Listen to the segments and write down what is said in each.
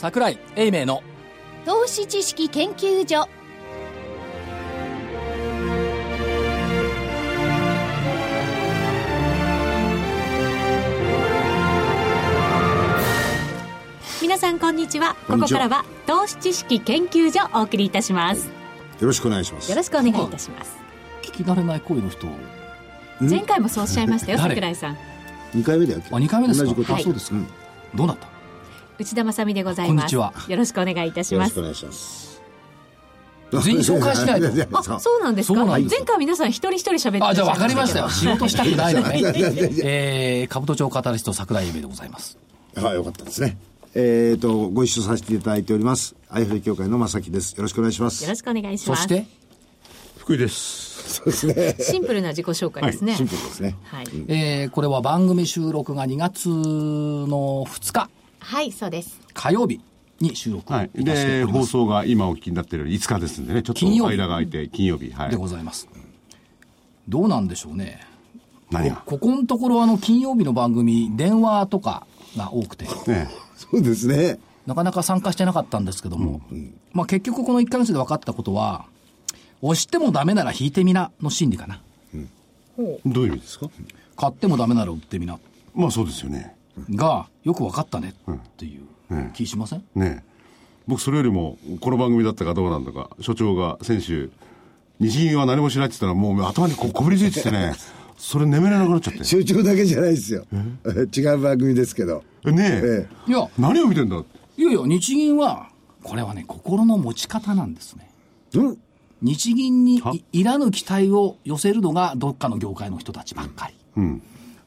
桜井英明の。投資知識研究所。皆さんこんにちは。ここからは投資知識研究所お送りいたします。よろしくお願いします。ろしくお願いいたします。聞き慣れない声の人。前回もそうおっしゃいましたよ桜井さん。2回目だよ。あ2回目ですか？同じこと、あそうですか、どうなった？内田まさみでございます。こんにちは。よろしくお願いいたします。よろしくお願いします。全員紹介しないとあそうなんですか？前回皆さん一人一人喋ってあじゃあ分かりましたよ。仕事したくないのね。えー、兜町カタリスト桜井英明でございます。はいよかったですね。えーとご一緒させていただいております。IFA 協会の正木です。よろしくお願いします。よろしくお願いします。そして？福井です。そうですね。シンプルな自己紹介ですね。シンプルですね。はい、えー、これは番組収録が2月の2日はい、そうです。火曜日に収録はい。で、放送が今お聞きになっているように5日ですんでね、ちょっと金曜日。間が空いて、金曜日。はい。で。ございます、どうなんでしょうね。何が？ここのところあの金曜日の番組電話とかが多くて。ねそうですね。なかなか参加してなかったんですけども、まあ結局この1ヶ月で分かったことは押してもダメなら引いてみなの心理かな。どういう意味ですか？買ってもダメなら売ってみな。まあそうですよね。がよく分かったねっていう気しません、ね。僕それよりも、この番組だったかどうなんだか、所長が先週、日銀は何もしないって言ったら、もう頭にこびりついててね、それ眠れなくなっちゃって。所長だけじゃないですよ。違う番組ですけど。ねえ。えいや。何を見てんだ？いやいや日銀はこれはね心の持ち方なんですね。うん？日銀には？いいらぬ期待を寄せるのがどっかの業界の人たちばっかり、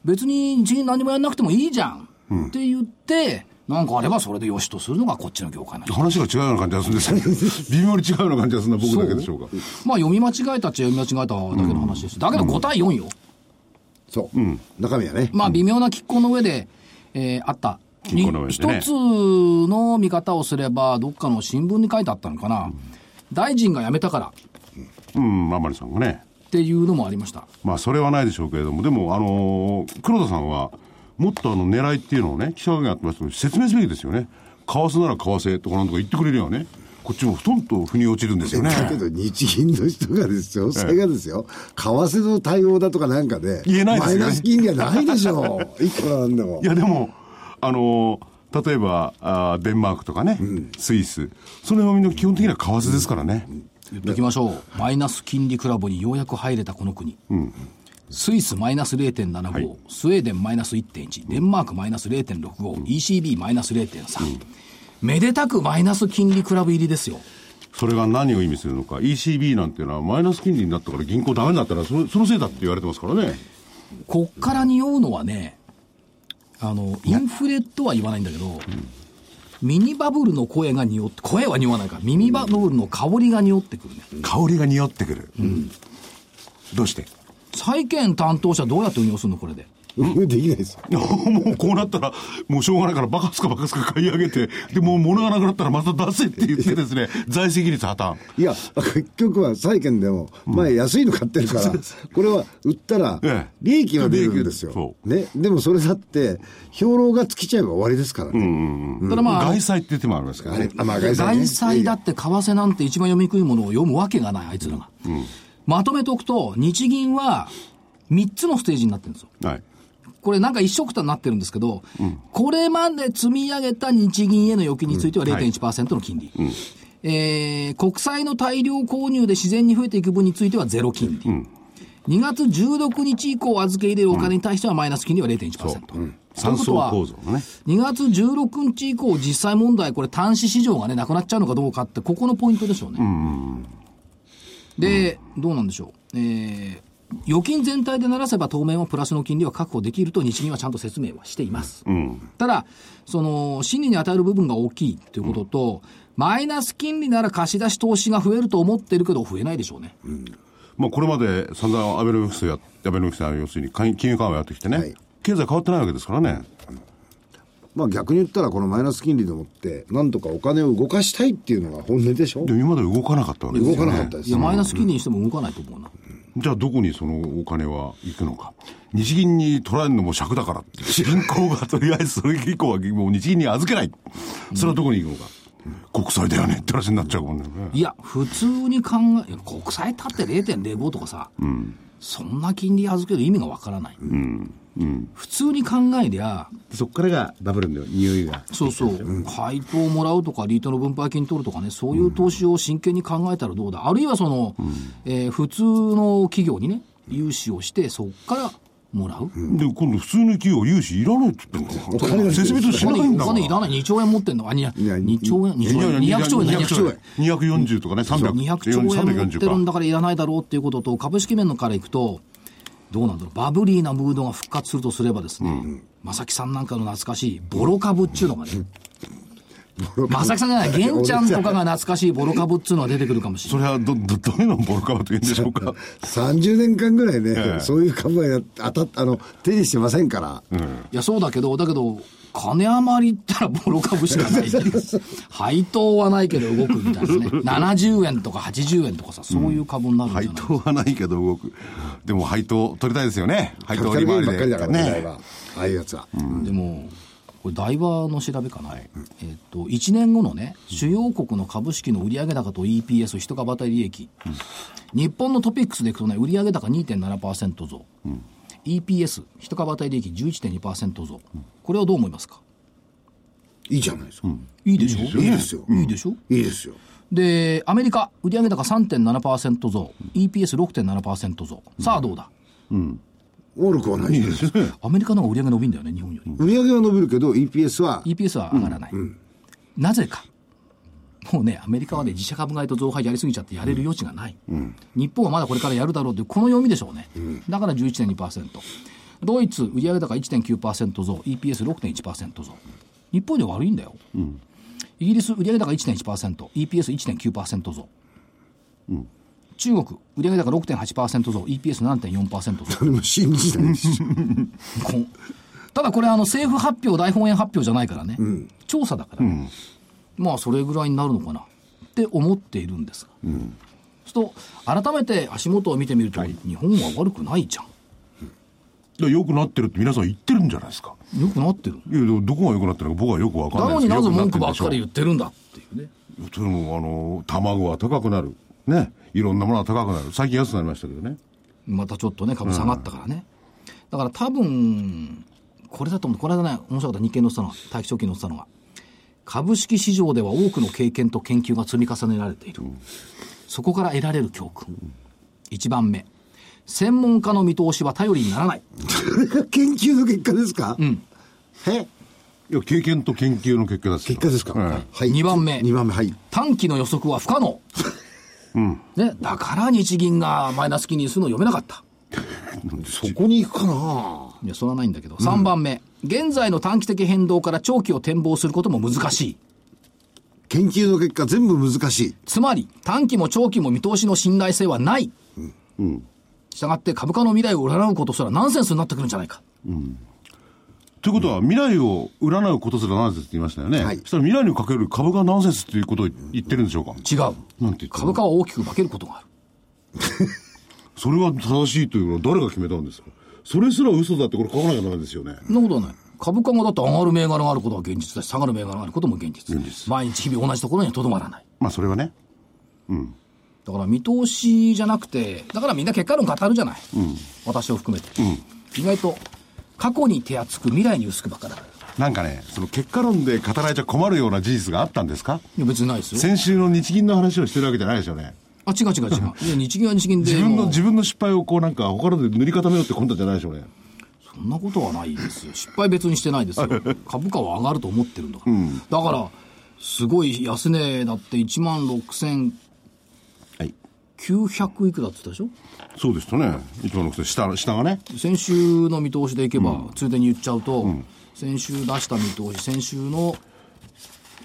別に日銀何もやんなくてもいいじゃん、って言ってなんかあればそれでよしとするのがこっちの業界の人話が違うような感じがするんですけど、微妙に違うような感じがするのは僕だけでしょうか。まあ読み間違えたっちゃ読み間違えただけの話です、だけど5対4よ、そう、中身はね。まあ微妙な拮抗の上で、えーあった。拮抗の上でね。一つの見方をすればどっかの新聞に書いてあったのかな、大臣が辞めたから。うん、甘利さんがね。っていうのもありましたまあ、それはないでしょうけれども、でも、あのー黒田さんは、もっとあの、狙いっていうのをね、記者会見やってますけど、説明すべきですよね。為替なら為替とかなんとか言ってくれるよね。こっちもふとんと腑に落ちるんですよね。だけど日銀の人がですよ、それがですよ、為替の対応だとかなんかで、言えないですよねマイナス金利はないでしょう。いくらなんでもい。や、でも、あのー例えばあーデンマークとかね、スイス、その辺はみんな基本的には為替ですからね。言っておきましょう。マイナス金利クラブにようやく入れたこの国、スイスマイナス0.75、はい。スウェーデンマイナス1.1デンマークマイナス0.65、ECB マイナス0.3、めでたくマイナス金利クラブ入りですよ。それが何を意味するのか。ECB なんていうのはマイナス金利になったから銀行ダメになったらそ、そのせいだって言われてますからね。こっから匂うのはねあのインフレとは言わないんだけど、ミニバブルの声が匂って声は匂わないか。らミニバブルの香りが匂ってくるね、香りが匂ってくる。どうして？債券担当者どうやって運用するの？これでできないですよ。もうこうなったら、もうしょうがないから、バカすかバカすか買い上げて、で、もう物がなくなったらまた出せって言ってですね、財政率破綻。いや、結局は債券でも、前安いの買ってるから、これは売ったらええ、利益は出るんですそよ。ね。でもそれだって、兵糧が尽きちゃえば終わりですからね。ただまあ外債って手もありますからね。あまあ、外債ね外債だって為替なんて一番読みにくいものを読むわけがない、あいつらが。まとめておくと、日銀は3つのステージになってるんですよ。はい。これなんか一緒くたになってるんですけど、これまで積み上げた日銀への預金については0.1%の金利。えー国債の大量購入で自然に増えていく分についてはゼロ金利。2月16日以降預け入れるお金に対してはマイナス金利は0.1%。という三層ことは構造のね。2月16日以降、実際問題、これ、端子市場がね、なくなっちゃうのかどうかって、ここのポイントでしょうね。で、どうなんでしょう。えー預金全体でならせば当面はプラスの金利は確保できると日銀はちゃんと説明はしています。ただ、その、心理に与える部分が大きいということと、マイナス金利なら貸し出し投資が増えると思ってるけど、増えないでしょうね。まあこれまで散々アベノミクスや、アベノミクスは要するに金金融緩和やってきてね、はい経済変わってないわけですからね。まあ逆に言ったらこのマイナス金利でもって、なんとかお金を動かしたいっていうのが本音でしょでも今まで動かなかったわけですよね。動かなかったですいや、マイナス金利にしても動かないと思うな。じゃあどこにそのお金は行くのか。日銀に取られるのも尺だから。銀行がとりあえずそれ以降はもう日銀に預けない。それはどこに行くのか。国債だよねって話になっちゃうもんね。いや、普通に考え、国債立って0.05とかさ、そんな金利預ける意味がわからない。普通に考えりゃ、そっからがバブルの匂いが。そうそう、配当をもらうとか、リートの分配金取るとかね、そういう投資を真剣に考えたらどうだ、あるいはその、えー普通の企業にね、融資をして、そこからもらう？で、今度普通の企業融資いらないって言ってんの？お金が説明としないんだから。金いらない、2兆円持ってんの、あ、にや2兆円、2兆円、200兆円、200兆円？240とかね、300 200兆円持ってるん340だからいらないだろうっていうことと、株式面のからいくと、どうなんだろう、バブリーなムードが復活するとすればですね、正木さんなんかの懐かしいボロ株っていうのがね、正木さんじゃない、玄ちゃんとかが懐かしいボロ株っていうのが出てくるかもしれない。それはど、ど、どういうのをボロカバと言うんでしょうか？30年間ぐらいね、ええそういう株はや当たっあの、手にしてませんから。いや、そうだけど、だけど、金余りったらボロ株しかないっていう。配当はないけど動くみたいなね。70円とか80円とかさ、そういう株になるんじゃない配当はないけど動く。でも配当取りたいですよね。配当利回りばっかりだからね。ね。ああいうやつは。でも、これ、台場の調べかな、えっと、1年後のね、主要国の株式の売上高と EPS、一株当たり利益、日本のトピックスでいくとね、売上高2.7%増、EPS、一株当たり利益11.2%増、これはどう思いますか？いいじゃないですか。いいでしょ？いいですよ。いいでしょ？いいですよ。で、アメリカ、売上高3.7%増、EPS6.7% 増。さあどうだ？悪くはないです。アメリカの方が売上伸びんだよね、日本より。売り上げは伸びるけど、EPS は、EPS は上がらない。なぜか。もうね、アメリカはね、自社株買いと増配やりすぎちゃってやれる余地がない。日本はまだこれからやるだろうという、この読みでしょうね。だから11.2%。ドイツ、売上高1.9%増、EPS6.1% 増。日本で悪いんだよ。イギリス、売上高1.1%、EPS1.9% 増。中国、売上高6.8%増、EPS7.4% 増。それも信じない ただこれあの政府発表、大本営発表じゃないからね、調査だから、まあそれぐらいになるのかなって思っているんですが、そうすると、改めて足元を見てみると、日本は悪くないじゃん。で良くなってるって皆さん言ってるんじゃないですか。よくなってる。いや、どこが良くなってるのか僕はよくわかんないですなのになぜ文句ばっかり言ってるんだっていうね。それも、あの、卵は高くなる。ね。いろんなものが高くなる。最近安くなりましたけどね。またちょっとね、株下がったからね。だから多分、これだと思う。この間ね、面白かった日経の載ってたのが、大気証券載ってたのが、株式市場では多くの経験と研究が積み重ねられている。そこから得られる教訓。一番目。専門家の見通しは頼りにならない。それが研究の結果ですか？うん。え？いや、経験と研究の結果ですよ結果ですか？ええはい。二番目2番目、はい。短期の予測は不可能。ね、だから日銀がマイナス金利にするのを読めなかった。そこに行くかないや、それはないんだけど。3番目。現在の短期的変動から長期を展望することも難しい。研究の結果全部難しい。つまり、短期も長期も見通しの信頼性はない。したがって株価の未来を占うことすらナンセンスになってくるんじゃないか。ということは、未来を占うことすらナンセンスって言いましたよね。はいそしたら未来にかける株がナンセンスっていうことを言ってるんでしょうか？違う。なんて言って株価は大きく化けることがある。それは正しいというのは誰が決めたんですか？それすら嘘だってこれ書かなきゃダメですよね。そんなことはない。株価がだって上がる銘柄があることは現実だし、下がる銘柄があることも現実。毎日日々同じところにはとどまらない。まあそれはね。だから見通しじゃなくて、だからみんな結果論語るじゃない。私を含めて。意外と、過去に手厚く未来に薄くばっかだ。なんかね、その結果論で語られちゃ困るような事実があったんですか？いや別にないですよ。先週の日銀の話をしてるわけじゃないですよね。あ、違う違う違う。いや日銀は日銀で。自分の、自分の失敗をこうなんか他ので塗り固めようって魂胆じゃないでしょうね。そんなことはないですよ。失敗別にしてないですよ。株価は上がると思ってるんだから。だから、すごい安値だって1万6900はい。いくらって言ったでしょ？そうですとね。一番の下、下がね。先週の見通しでいけば、ついでに言っちゃうと、先週出した見通し、先週の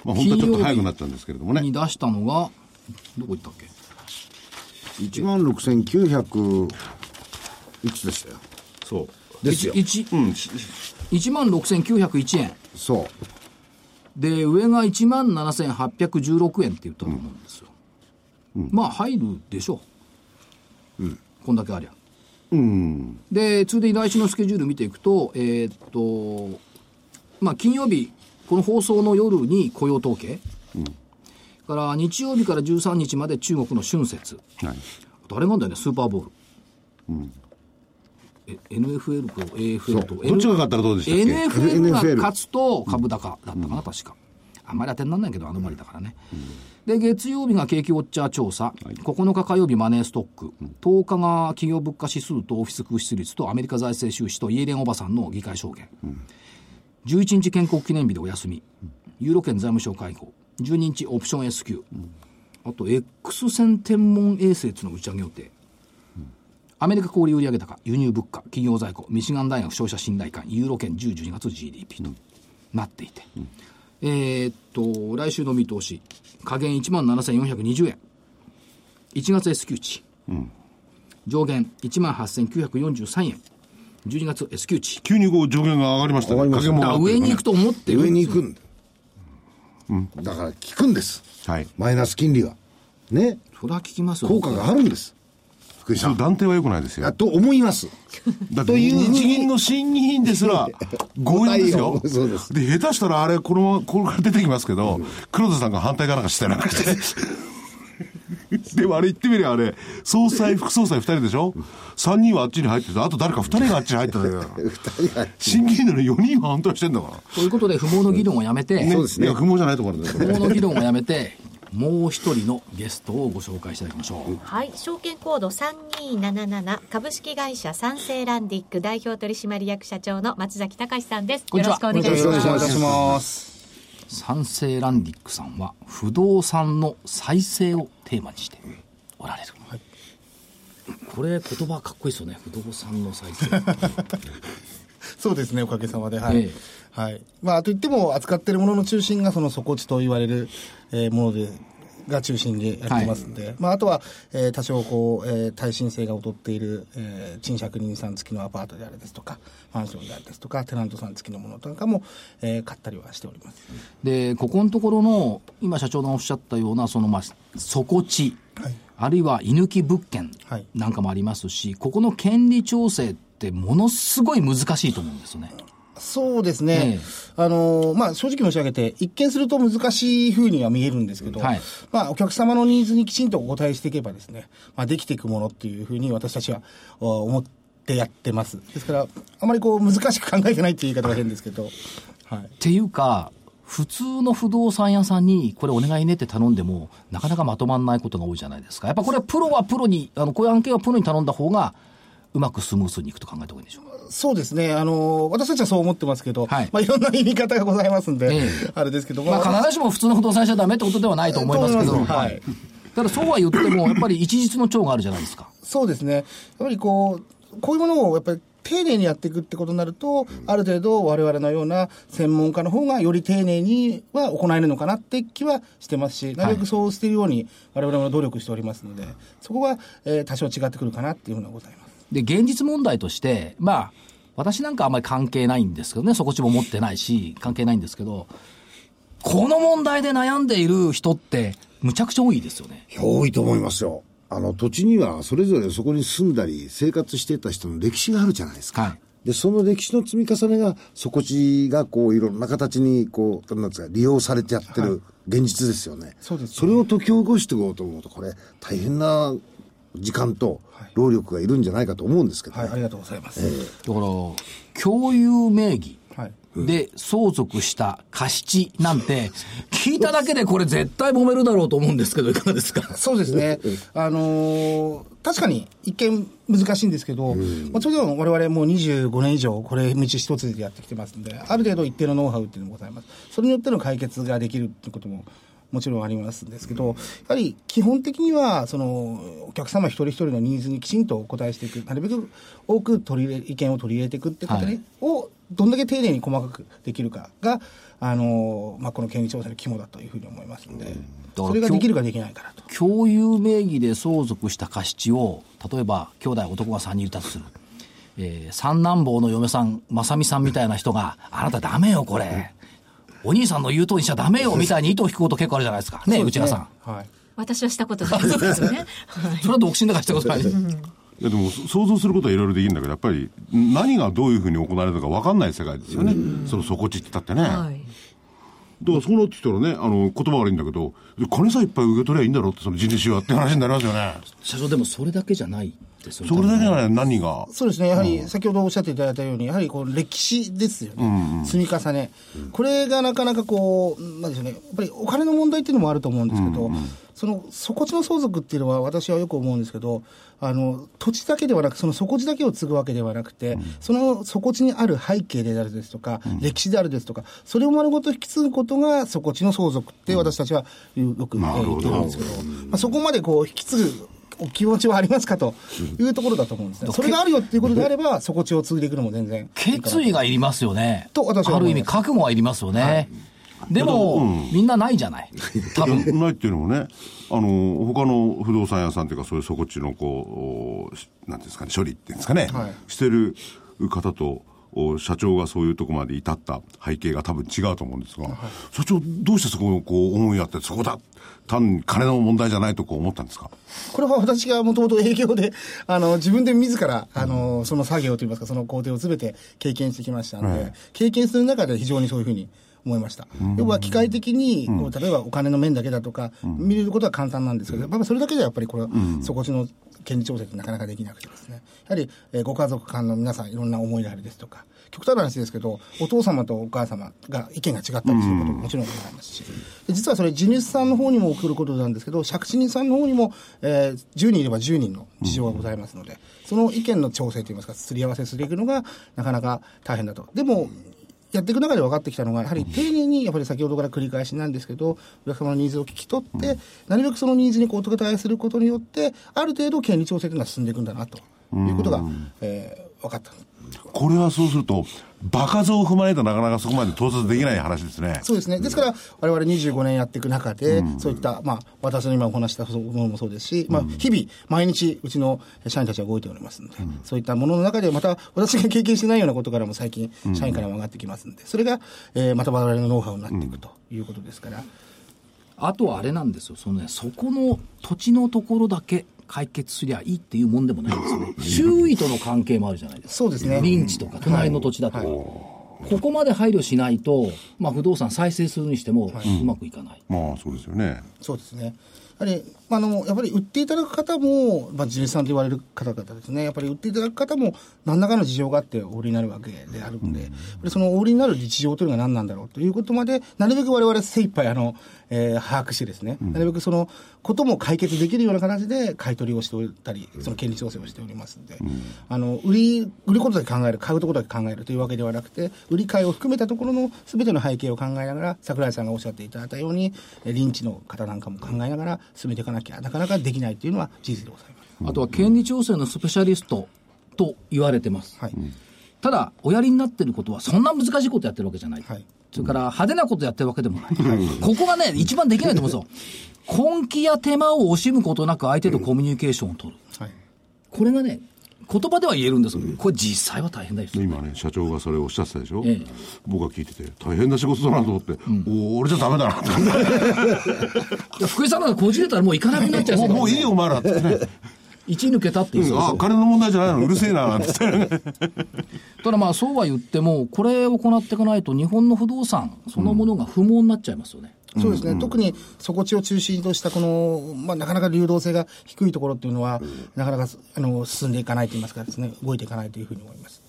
まあ本当はちょっと早くなっちゃうんですけれどもね。に出したのが、どこ行ったっけ？1万6900、いくつでしたよ。そう。ですよ。一うん。し1万6901円。そう。で、上が1万7816円って言ったと思うんですよ。まあ、入るでしょう。ここんだけありゃ。で、ついでに来週のスケジュール見ていくと、えーっと、まあ、金曜日、この放送の夜に雇用統計。から日曜日から13日まで中国の春節。はい。あれなんだよね、スーパーボール。え NFL と AFL と。どっちが勝ったらどうでしたっけ？NFL が勝つと株高だったかな、確か。あんまり当てにならないけど、アノマリだからね。で、月曜日が景気ウォッチャー調査、9日火曜日マネーストック、10日が企業物価指数とオフィス空室率とアメリカ財政収支とイエレンおばさんの議会証言。11日建国記念日でお休み。ユーロ圏財務省会合。12日オプション S q あと X 線天文衛星っていうのを打ち上げ予定。アメリカ小売売上高、輸入物価、企業在庫、ミシガン大学消費者信頼感、ユーロ圏10、12月 GDP となっていて、えーっと、来週の見通し、下限17,420円。1月 S q 値。上限18,943円。12月 S q 値。急にこう上限が上がりましたね。上がりました影もだから上に行くと思ってる上に行くんだ。だから効くんです。はい。マイナス金利が。ね。それは聞きますよ効果があるんです。福井さ。ん断定は良くないですよ。あと思います。だってというふうに日銀の審議員ですら強引ですよ。そうですで、下手したらあれ、このまま、これから出てきますけど、黒田さんが反対かなんかしてなんかして。でもあれ言ってみりゃあれ、総裁、副総裁二人でしょ ?3 人はあっちに入ってて、あと誰か二人があっちに入ってたよ。二人が。審議員なのに4人は反対してんだから。ということで、不毛の議論をやめて、そうですねいや、不毛じゃないところだ 不毛の議論をやめて、もう一人のゲストをご紹介していただきましょう。はい、証券コード3277株式会社三成ランディック代表取締役社長の松崎隆さんです。よろしくお願いします。お願いします。三成ランディックさんは不動産の再生をテーマにしておられる、これ言葉かっこいいですよね不動産の再生 そうですね、おかげさまで。はい。ええはい。まあ、といっても、扱っているものの中心が、その底地と言われる、えーもので、が中心にやってますんで、まあ、あとは、えー多少こう、えー耐震性が劣っている、えー賃借人さん付きのアパートであるですとか、マンションであるですとか、テナントさん付きのものとかも、えー買ったりはしております。でここのところの今社長がおっしゃったようなそのまあ底地、はい。あるいは居抜き物件はい。なんかもありますし、ここの権利調整ってものすごい難しいと思うんですよねそうですね。ええあのーまあ、正直申し上げて、一見すると難しい風には見えるんですけど、はいまあ、お客様のニーズにきちんとお答えしていけばですね、まあ、できていくものっていうふうに私たちはお思ってやってます。ですから、あまりこう、難しく考えてないっていう言い方が変ですけど、はい。っていうか普通の不動産屋さんにこれお願いねって頼んでもなかなかまとまらないことが多いじゃないですかやっぱこれはプロはプロにあのこういう案件はプロに頼んだ方がうまくスムースにいくと考えた方がいいでしょうか？そうですね。あのー私たちはそう思ってますけど、はいまあ、いろんな言い方がございますんで、ええあれですけどまあ、必ずしも普通の不動産屋じゃダメってことではないと思いますけど、はいただそうは言っても、やっぱり一日の長があるじゃないですか。そうですね。やっぱりこう、こういうものをやっぱり丁寧にやっていくってことになると、ある程度我々のような専門家の方がより丁寧には行えるのかなって気はしてますし、なるべくそうしているように我々も努力しておりますので、そこは、えー多少違ってくるかなっていうふうなございます。で、現実問題として、まあ、私なんかあんまり関係ないんですけどね、底地も持ってないし、関係ないんですけど、この問題で悩んでいる人って、むちゃくちゃ多いですよね。多いと思いますよ。あの、土地にはそれぞれそこに住んだり生活していた人の歴史があるじゃないですか。はいで、その歴史の積み重ねが、底地がこう、いろんな形に、こう、なんですか、利用されてやってる現実ですよね。そうですねそれを解き起こしていこうと思うと、これ、大変な時間と労力がいるんじゃないかと思うんですけどね。はい、ありがとうございます。だから、共有名義はい。で相続した貸地なんて、聞いただけでこれ絶対揉めるだろうと思うんですけど、いかがですか？そうですね。あのー確かに一見難しいんですけど、まあ、それでも我々もう25年以上これ道一つでやってきてますんで、ある程度一定のノウハウっていうのもございます。それによっての解決ができるっていうことももちろんありますんですけど、やはり基本的には、その、お客様一人一人のニーズにきちんとお答えしていく、なるべく多く取り入れ、意見を取り入れていくってことね、はいをどんだけ丁寧に細かくできるかが、あのーまあ、この権利調査の肝だというふうに思いますので、らそれができるかできないからと。共有名義で相続した貸地を、例えば兄弟男が3人いたとする。えー三男坊の嫁さん、正美さんみたいな人が、あなたダメよ、これ。お兄さんの言う通りにしちゃダメよ、みたいに糸を引くこと結構あるじゃないですか。ね、内田さん。はい。私はしたことないですよね。はいそれは独身だからしたことない。いやでもそ想像することはいろいろできるんだけど、やっぱり何がどういうふうに行われたか分かんない世界ですよね。その底地って言ったってね。はい。だからそうなってきたらね、あの、言葉悪いんだけど、金さえいっぱい受け取りゃいいんだろうって、その人事はって話になりますよね。社長でもそれだけじゃないですよね。それだけがね、何が？そうですね、やはり先ほどおっしゃっていただいたように、やはりこう歴史ですよね、積み重ね、これがなかなかこう、なんでしょうね、やっぱりお金の問題っていうのもあると思うんですけど、その底地の相続っていうのは、私はよく思うんですけど、あの土地だけではなく、その底地だけを継ぐわけではなくて、その底地にある背景であるですとか、歴史であるですとか、それを丸ごと引き継ぐことが底地の相続って、私たちはよくえー言ってるんですけど、まあ、そこまでこう引き継ぐお気持ちはありますかというところだと思うんですね。それがあるよっていうことであれば、底地を継いでいくのも全然決意がいりますよね。と私はある意味覚悟はいりますよね。でも、みんなないじゃない。多分。ないっていうのもね、あの、他の不動産屋さんっていうか、そういう底地のこう、しなんていうんですかね、処理っていうんですかね、はいしてる方と、お社長がそういうとこまで至った背景が多分違うと思うんですが、社長、どうしてそこをこう思いやって、そこだ、単に金の問題じゃないとこう思ったんですか？これは私がもともと営業で、あの、自分で自ら、あの、その作業といいますか、その工程をすべて経験してきましたので、はい。経験する中で非常にそういうふうに思いました。要は機械的に、こう例えばお金の面だけだとか、見ることは簡単なんですけど、やっぱりそれだけではやっぱりこれは、底地の権利調整ってなかなかできなくてですね。やはり、えーご家族間の皆さんいろんな思いがあるですとか、極端な話ですけど、お父様とお母様が意見が違ったりすることももちろんございますし、で実はそれ、地主さんの方にも起こることなんですけど、借地人さんの方にも、えー10人いれば10人の事情がございますので、その意見の調整といいますか、すり合わせするのがなかなか大変だと。でも、やっていく中で分かってきたのが、やはり丁寧に、やっぱり先ほどから繰り返しなんですけど、お客様のニーズを聞き取って、なるべくそのニーズにこうお答えすることによって、ある程度、権利調整というのは進んでいくんだなということが、えー分かった。これはそうすると、場数を踏まないとなかなかそこまで到達できない話ですね。そうですね。ですから、我々25年やっていく中で、そういった、まあ、私の今お話したものもそうですし、まあ、日々、毎日、うちの社員たちは動いておりますので、そういったものの中で、また、私が経験してないようなことからも最近、社員からも上がってきますので、それが、えーまた我々のノウハウになっていくということですから、あとはあれなんですよ。そのね、そこの土地のところだけ解決すりゃいいっていうもんでもないんですよね。周囲との関係もあるじゃないですか。そうですね臨地とか隣の土地だとか。ここまで配慮しないと、まあ、不動産再生するにしてもうまくいかない。まあそうですよね。そうですね。やはり、あの、やっぱり売っていただく方も、まあ、地主さんと言われる方々ですね。やっぱり売っていただく方も、何らかの事情があってお売りになるわけであるので、やっぱりそのお売りになる事情というのが何なんだろうということまで、なるべく我々精一杯、あの、えー把握してですね、なるべくそのことも解決できるような形で買い取りをしておいたり、その権利調整をしておりますので、あの、売り、売ることだけ考える、買うところだけ考えるというわけではなくて、売り買いを含めたところの全ての背景を考えながら、桜井さんがおっしゃっていただいたように、えー臨地の方なんかも考えながら進めていかなきゃ、なかなかできないというのは事実でございます。あとは権利調整のスペシャリストと言われてます。はい。ただ、おやりになってることは、そんな難しいことやってるわけじゃない。はいそれから、派手なことやってるわけでもない。ここがね、一番できないと思うんですよ。根気や手間を惜しむことなく相手とコミュニケーションを取る。はい。これがね、言葉では言えるんですけど、これ実際は大変だよ。今ね、社長がそれをおっしゃってたでしょ、ええ僕が聞いてて、大変な仕事だなと思って、お俺じゃダメだなって。福井さんなんかこじれたらもう行かなくなっちゃうもうもういいよ、お前らってね。一抜けたっていう。あ、金の問題じゃないの、うるせえな。ただまあそうは言っても、これを行っていかないと、日本の不動産そのものが不毛になっちゃいますよね。そうですね、特に底地を中心としたこの、まあ、なかなか流動性が低いところっていうのは、なかなかあの進んでいかないといいますかですね、動いていかないというふうに思います。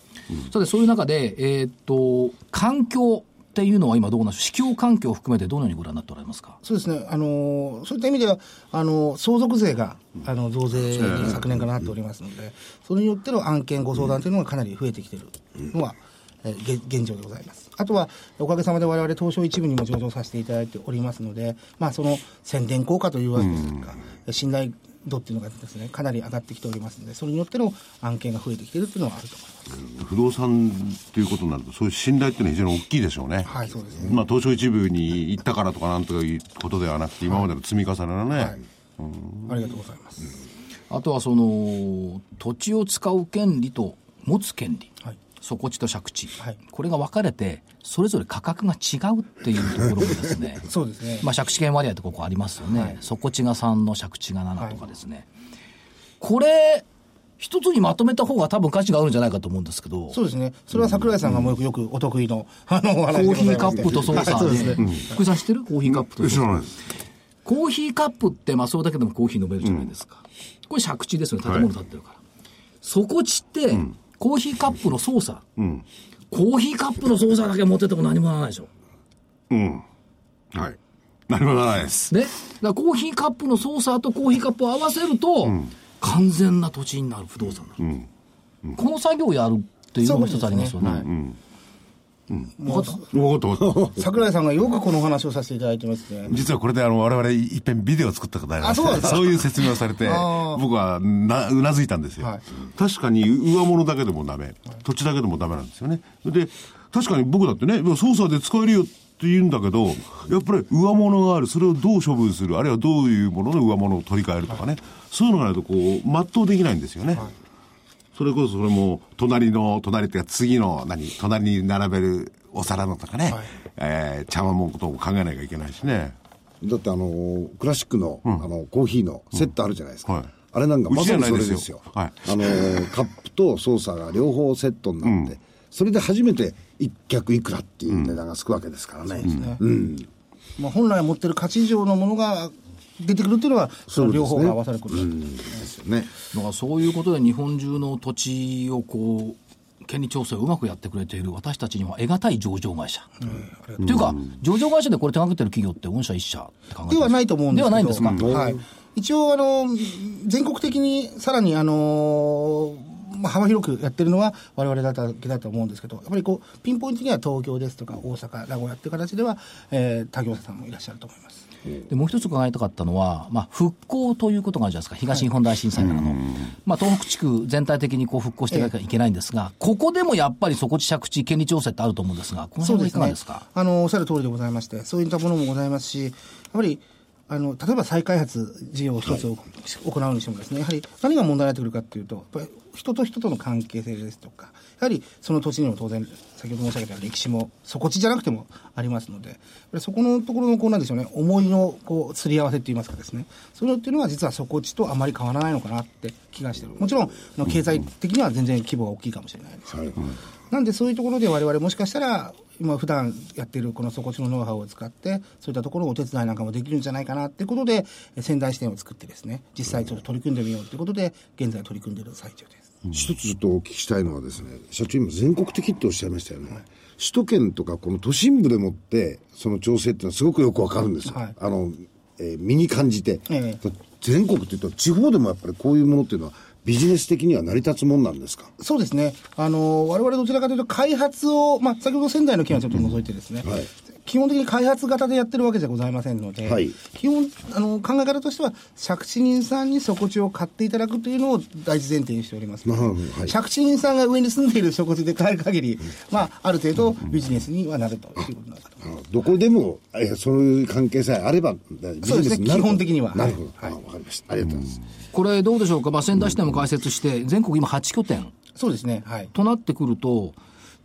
さて、そういう中で、えーっと、環境っていうのは今どうなんでしょう、市況環境を含めてどのようにご覧になっておられますか？そうですね、あのそういった意味では、あの相続税があの増税に昨年からなっておりますので、それによっての案件ご相談というのがかなり増えてきているのは、えー現現状でございます。あとは、おかげさまで我々東証一部にも上場させていただいておりますので、まあ、その宣伝効果というわけですか、信頼度っていうのがですね、かなり上がってきておりますので、それによっての案件が増えてきているっていうのはあると思います。不動産っていうことになると、そういう信頼っていうのは非常に大きいでしょうね。はい、そうですね。まあ、東証一部に行ったからとかなんとかいうことではなくて、今までの積み重ねのね、はい。ありがとうございます。あとはその、土地を使う権利と持つ権利。はい。底地と借地、はいこれが分かれて、それぞれ価格が違うっていうところもですね、そうですね。まあ、借地権割合ってここありますよね、はい。底地が3の借地が7とかですね、これ、一つにまとめた方が多分価値があるんじゃないかと思うんですけど、そうですね。それは桜井さんがもうよくよくお得意の、あの、おコ話でございますーヒーカップと操はい作そうですね。で、福井さん知ってる？コーヒーカップと操作知らないです。コーヒーカップって、まあ、それだけでもコーヒー飲めるじゃないですか。これ借地ですよね、建物建ってるから。底地って、コーヒーカップの操作、コーヒーカップの操作だけ持ってても何もならないでしょ。うん。はい。何もならないです。ね。だコーヒーカップの操作とコーヒーカップを合わせると、完全な土地になる不動産になる。この作業をやるっていうのも一つありますよね。分かった分かった分かった。桜井さんがよくこのお話をさせていただいてますね。実はこれであの我々いっぺんビデオを作ったことありましてあそういう説明をされて僕はなうなずいたんですよ、はい。確かに上物だけでもダメ。土地だけでもダメなんですよね。で確かに僕だってね操作で使えるよって言うんだけどやっぱり上物がある。それをどう処分する。あるいはどういうものの上物を取り替えるとかね、そういうのがないとこう全うできないんですよね、それこそそれも隣の隣っていうか次の何隣に並べるお皿のとかね、えー茶碗のことも考えなきゃいけないしね。だってあのクラシックの,、あのコーヒーのセットあるじゃないですか、はい。あれなんかまさにそれでですすよ。よはい。あのカップとソーサーが両方セットになって、それで初めて一脚いくらっていう値段がつくわけですからね、うん。まあ、本来持ってる価値以上のものが出てくるっていうのは、その両方が合わさることだと思いますですよね。だからそういうことで日本中の土地をこう、権利調整をうまくやってくれている私たちには得難い上場会社。というか、上場会社でこれ手掛けてる企業って御社一社って考えではないと思うん。です。ではないん。ですか、はい。一応、あの、全国的にさらに、あの、まあ、幅広くやってるのは我々だけだと思うんですけど、やっぱりこう、ピンポイントには東京ですとか大阪、名古屋っていう形では、えー、他業者さんもいらっしゃると思います。でもう一つ伺いたかったのは、まあ、復興ということがあるじゃないですか、東日本大震災からの、まあ、東北地区全体的にこう復興していかなきゃいけないんですが、ここでもやっぱり底地、借地、権利調整ってあると思うんですが、この辺はいかがですか？あの、おっしゃる通りでございまして、そういったものもございますし、やっぱり、あの、例えば再開発事業を一つを行うにしてもですね、やはり何が問題になってくるかっていうと、やっぱり人と人との関係性ですとか、やはりその土地にも当然、先ほど申し上げた歴史も、底地じゃなくてもありますので、そこのところのこうなんでしょうね、思いのこう、すり合わせっていいますかですね、そういうのっていうのは実は底地とあまり変わらないのかなって気がしてる。もちろん、経済的には全然規模が大きいかもしれないですけど、なんでそういうところで我々もしかしたら、今普段やっているこの底地のノウハウを使って、そういったところをお手伝いなんかもできるんじゃないかなっていうことで、え仙台支店を作ってですね、実際ちょっと取り組んでみようということで、現在取り組んでいる最中です。一つちょっとお聞きしたいのはですね社長今全国的っておっしゃいましたよね、首都圏とかこの都心部でもってその調整っていうのはすごくよくわかるんですよ、はい。あの、えー身に感じて、え全国っていうと地方でもやっぱりこういうものっていうのはビジネス的には成り立つもんなんですか？そうですね。あの、我々どちらかというと開発を、まあ、先ほど仙台の件はちょっと除いてですね、はい基本的に開発型でやってるわけじゃございませんので、はい。基本、あの、考え方としては、借地人さんに底地を買っていただくというのを第一前提にしております。はい。借地人さんが上に住んでいる底地で買える限り、まあ、ある程度ビジネスにはなるということになるかと。思います。あどこでも、えーそういう関係さえあればビジネスになると。基本的には。なるほど、はい。あわかりました。ありがとうございます、これ、どうでしょうか、まあ、仙台支店も開設して、全国今8拠点そうですね。はい。となってくると、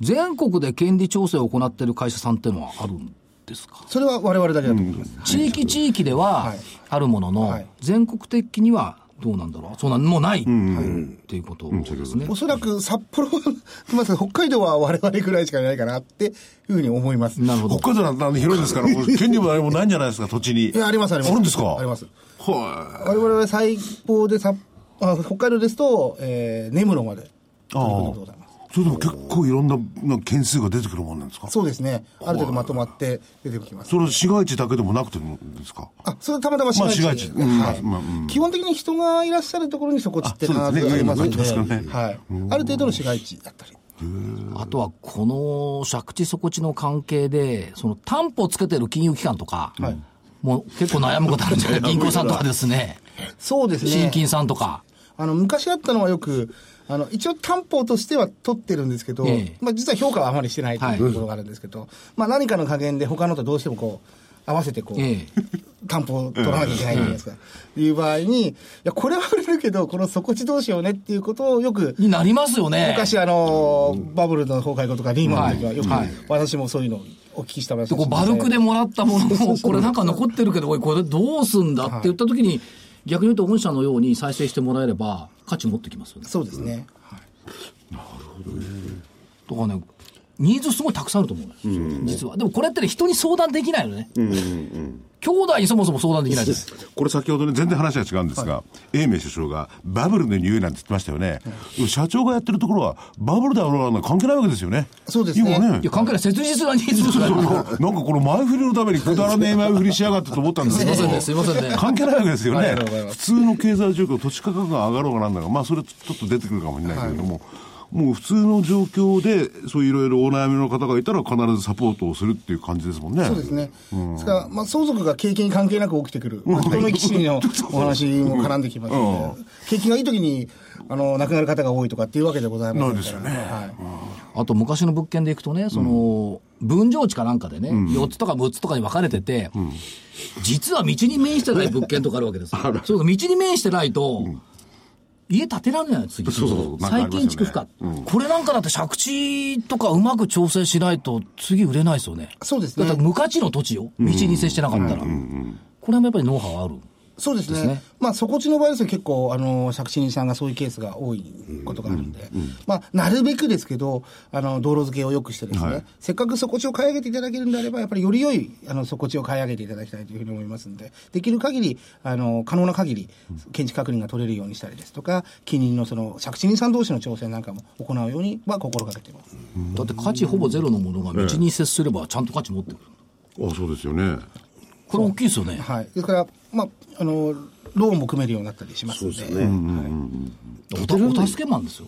全国で権利調整を行っている会社さんっていうのはあるんですか？それは我々だけだと思います。地域地域でははいあるものの、はい全国的にはどうなんだろう、そうなんもうない、っていうことですね。おそらく札幌は、ごめんなさい、北海道は我々ぐらいしかいないかなっていうふうに思います。なるほど。北海道なんてあの広いですから、権利も何もないんじゃないですか、土地に。いや、あります、あります。あるんですか？あります。は我々は最高でさあ北海道ですと、えー、根室まで取りそれでも結構いろんなな件数が出てくるもんなんですか？そうですね。ある程度まとまって出てきます。それ市街地だけでもなくてもですか？あ、それはたまたま市街地,、まあ市街地。うん。はいまあうん。基本的に人がいらっしゃるところにそこ地ってあそうですね。ありますので、上にも書いてますからね。はい。ある程度の市街地だったり。あとは、この借地底地の関係で、その担保をつけてる金融機関とか、もう結構悩むことあるんじゃ ない銀行さんとかですね、そうですね。新金さんとか。あの、昔あったのはよく、あの、一応担保としては取ってるんですけど、ええ。まあ実は評価はあまりしてないというところがあるんですけど、まあ何かの加減で他のとどうしてもこう、合わせてこう、え担保を取らなきゃいけないじゃないですか。いう場合に、いや、これは売れるけど、この底地どうしようねっていうことをよく、になりますよね。昔あの、バブルの崩壊後とかリーマンの時はよく、はい。はい。私もそういうのをお聞きした逆に言うと御社のように再生してもらえれば価値持ってきますよね。そうですね。とかね、ニーズすごいたくさんあると思うね、実は。でもこれってね、人に相談できないのね。兄弟にそもそも相談できないじゃないこれ先ほどね、全然話が違うんですが、英明首相がバブルの匂いなんて言ってましたよね。社長がやってるところは、バブルだろうな関係ないわけですよね。そうですね今ねいや、関係ない。切実なニーズですから。なんかこの前振りのためにくだらねえ前振りしやがってと思ったんですけどすいませんね、すいませんね。関係ないわけですよね普通の経済状況土地価格が上がろうがなんだかまあそれちょっと出てくるかもしれないけれども、もう普通の状況でそういろいろお悩みの方がいたら必ずサポートをするっていう感じですもんね。そうですね。ですから、まあ、相続が景気に関係なく起きてくる、人の生き死にのお話も絡んできますので、景気がいい時に、あの、亡くなる方が多いとかっていうわけでございますよね。はい。あと昔の物件でいくとね、その、分譲地かなんかでね、4つとか6つとかに分かれてて、実は道に面してない物件とかあるわけですよ。そう道に面してないと、家建てられないの次。そうそうそうなんかあ再りますよね建築不可、これなんかだって借地とかうまく調整しないと次売れないですよね。そうですねだって無価値の土地よ。道に接してなかったら。これもやっぱりノウハウある？そうですね。ですね。まあ、底地の場合ですと結構、あの、借地人さんがそういうケースが多いことがあるんで、まあ、なるべくですけど、あの、道路付けを良くしてですね、はい。せっかく底地を買い上げていただけるんであれば、やっぱりより良い、あの、底地を買い上げていただきたいというふうに思いますんで、できる限り、あの、可能な限り、建築確認が取れるようにしたりですとか、近隣のその、借地人さん同士の調整なんかも行うようには心がけています。だって価値ほぼゼロのものが道に接すればちゃんと価値持ってくる。あそうですよねこれ大きいですよね。はい。ですから、まあ、あの、ローンも組めるようになったりしますので。おたお助けマンですよ。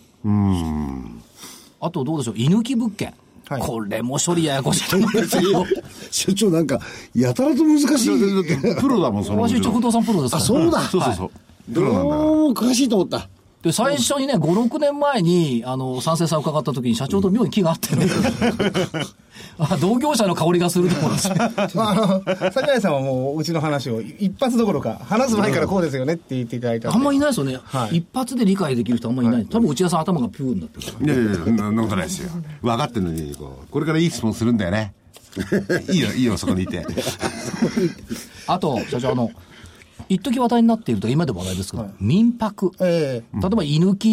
あとどうでしょう、居抜き物件。はいこれも処理ややこしいと思うんですよ。社長なんか、やたらと難しい。プロだもんその私一応不動産プロですから。そうだそうそうそう、プどロなんだからうも詳しいと思った。で、最初にね、5、6年前に、あの、賛成さんを伺った時に社長と妙に気があってね。あ同業者の香りがすると思うんですよ。まあ、あの、桜井さんはもう、うちの話を一発どころか、話す前からこうですよねって言っていただいたあんまいい。ないですよね。はい一発で理解できる人あんまりいない。多分内田さん頭がピューになってるから。いやいやいや、そんなことないですよ。分かってんのに、こう、これからいい質問するんだよね。いいよ、いいよ、そこにいて。あと、社長、あの、一時話題になっていると、今でも話題ですけど、民泊。ええ例えば、居抜き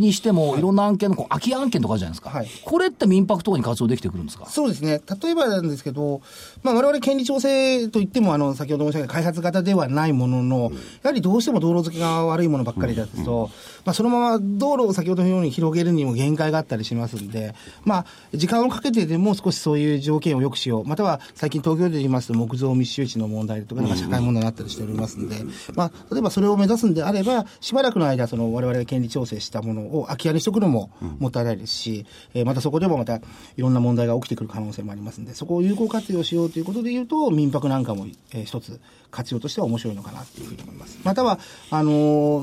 にしても、いろんな案件の、こう空き家案件とかあるじゃないですか。はいこれって民泊とかに活用できてくるんですか？そうですね。例えばなんですけど、まあ我々権利調整といっても、あの、先ほど申し上げた開発型ではないものの、やはりどうしても道路付けが悪いものばっかりだと、まあそのまま道路を先ほどのように広げるにも限界があったりしますんで、まあ時間をかけてでも少しそういう条件を良くしよう。または最近東京で言いますと木造密集地の問題とかが社会問題になったりしておりますんで、まあ例えばそれを目指すんであれば、しばらくの間、その我々が権利調整したものを空き家にしておくのももったいないですし、えーまたそこでもまたいろんな問題が起きてくる可能性もありますんで、そこを有効活用しようということでいうと、民泊なんかも、えー一つ活用としては面白いのかなというふうに思います。または、あの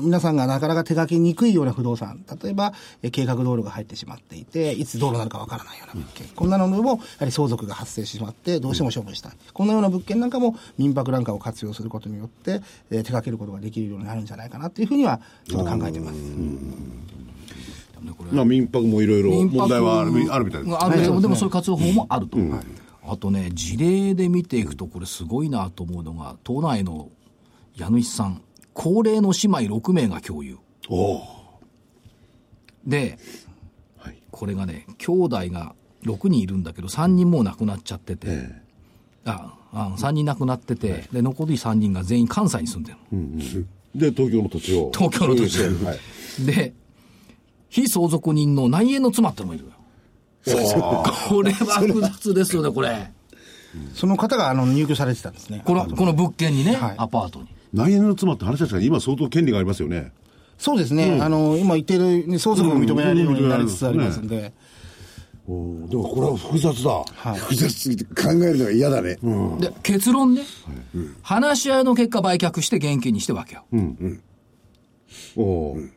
ー皆さんがなかなか手掛けにくいような不動産、例えば、えー計画道路が入ってしまっていて、いつ道路なのかわからないような物件、こんなのでも、やはり相続が発生してしまって、どうしても処分したい。こんなような物件なんかも民泊なんかを活用することによって、えー手掛けることができるようになるんじゃないかなというふうには、ちょっと考えてます。まあ、民泊もいろいろ問題はあるあるみたいです。あるけど、でもそういう活用法もあると。あとね、事例で見ていくと、これすごいなと思うのが、都内の家主さん、高齢の姉妹6名が共有。おで、はいこれがね、兄弟が6人いるんだけど、3人もう亡くなっちゃってて、えああ3人亡くなってて、で、残り3人が全員関西に住んでるの。で、東京の土地を。東京の土地所有してはい。で、非相続人の内縁の妻ってのもいるよ。これは複雑ですよね、これ。その方があの入居されてたんですね。この、この物件にね、はい。アパートに。内縁の妻って話ですが、今相当権利がありますよね。そうですね。あの、今言ってるね相続も認められるようになりつつありますんで。おでもこれは複雑だ。はい複雑すぎて考えるのが嫌だね。で、結論ね、話し合いの結果売却して現金にして分け合う。おー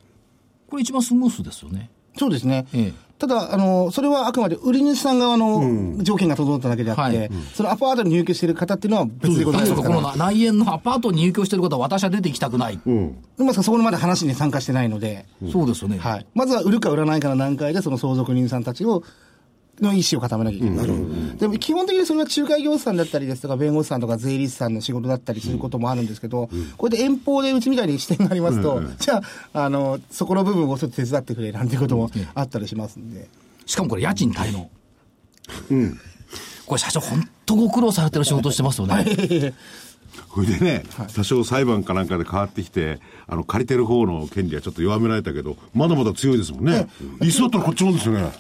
これ一番スムースですよね。そうですね。ええただ、あの、それはあくまで売り主さん側の条件が整っただけであって、はいそのアパートに入居している方っていうのは別でございますから。の内縁のアパートに入居してる方は私は出て行きたくない。まさかそこにまで話に参加してないので、そうですよね。はい。まずは売るか売らないかの段階で、その相続人さんたちをの意思を固めなきゃいけない。でも基本的にそれは仲介業者さんだったりですとか、弁護士さんとか税理士さんの仕事だったりすることもあるんですけど、これで遠方でうちみたいに視点がありますと、じゃあ、あの、そこの部分をちょっと手伝ってくれなんていうこともあったりしますんで。しかもこれ家賃滞納。これ社長本当ご苦労されてる仕事してますよね。これでね、多少裁判かなんかで変わってきて、あの、借りてる方の権利はちょっと弱められたけど、まだまだ強いですもんね。いっそだったらこっちもですよね。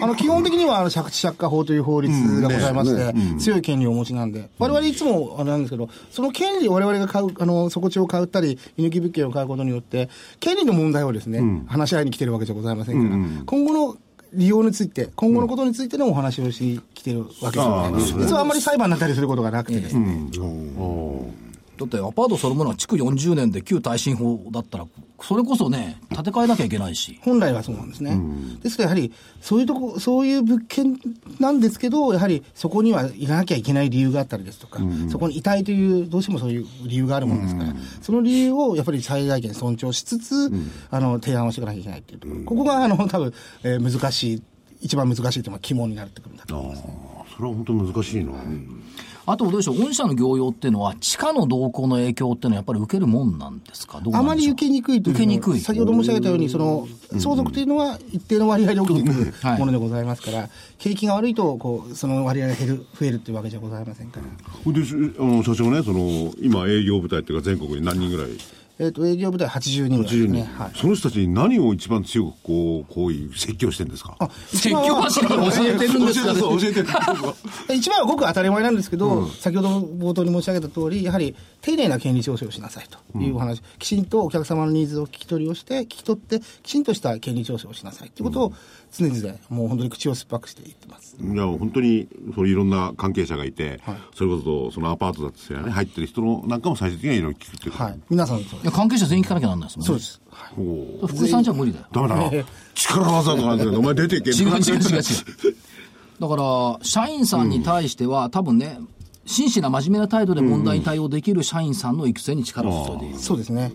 あの、基本的には、あの、借地借家法という法律がございまして、強い権利をお持ちなんで、我々いつも、あれなんですけど、その権利を我々が買う、あの、底地を買ったり、居抜き物件を買うことによって、権利の問題をですね、話し合いに来てるわけじゃございませんから、今後の利用について、今後のことについてのお話をしに来てるわけですよね。実はあんまり裁判になったりすることがなくてですね。だってアパートそのものは築40年で旧耐震法だったら、それこそね、建て替えなきゃいけないし。本来はそうなんですね。ですからやはり、そういうとこ、そういう物件なんですけど、やはりそこにはいらなきゃいけない理由があったりですとか、そこにいたいという、どうしてもそういう理由があるものですから、その理由をやっぱり最大限尊重しつつ、あの、提案をしていかなきゃいけないっていうところ。ここが、あの、多分、えー難しい、一番難しいというのは肝になってくるんだと思います。それは本当難しいな。あとどうでしょう、御社の業用っていうのは、地価の動向の影響っていうのはやっぱり受けるもんなんですか？どうなあまり受けにくいというのは受けにくい先ほど申し上げたように、その相続というのは一定の割合で起きてくるはい。ものでございますから、景気が悪いとこう、その割合が減る、増えるというわけじゃございませんから。で、しあの、社長ね、その、今営業部隊っていうか全国に何人ぐらいえっ、と、営業部隊80人ぐらいです80人、ね。はい。その人たちに何を一番強くこう、こういう説教してるんですか？あ説教柱が教えてるんですかね教えてる。一番はごく当たり前なんですけど、先ほど冒頭に申し上げた通り、やはり丁寧な権利調整をしなさいというお話、きちんとお客様のニーズを聞き取りをして、聞き取って、きちんとした権利調整をしなさいということを常々、もう本当に口を酸っぱくして言ってます。いや、本当に、そういろんな関係者がいて、それこそ、そのアパートだってね、入ってる人のなんかも最終的にはいろいろ聞くっていうか。はい。皆さんいや。関係者全員聞かなきゃなんないですもんね。そうです。ほう福井さんじゃ無理だよ。ダメだな。力技とかなんだけど、お前出ていけ違う違う違う違う。だから、社員さんに対しては、多分ね、真摯な真面目な態度で問題に対応できる社員さんの育成に力を注いでいる。そうですね。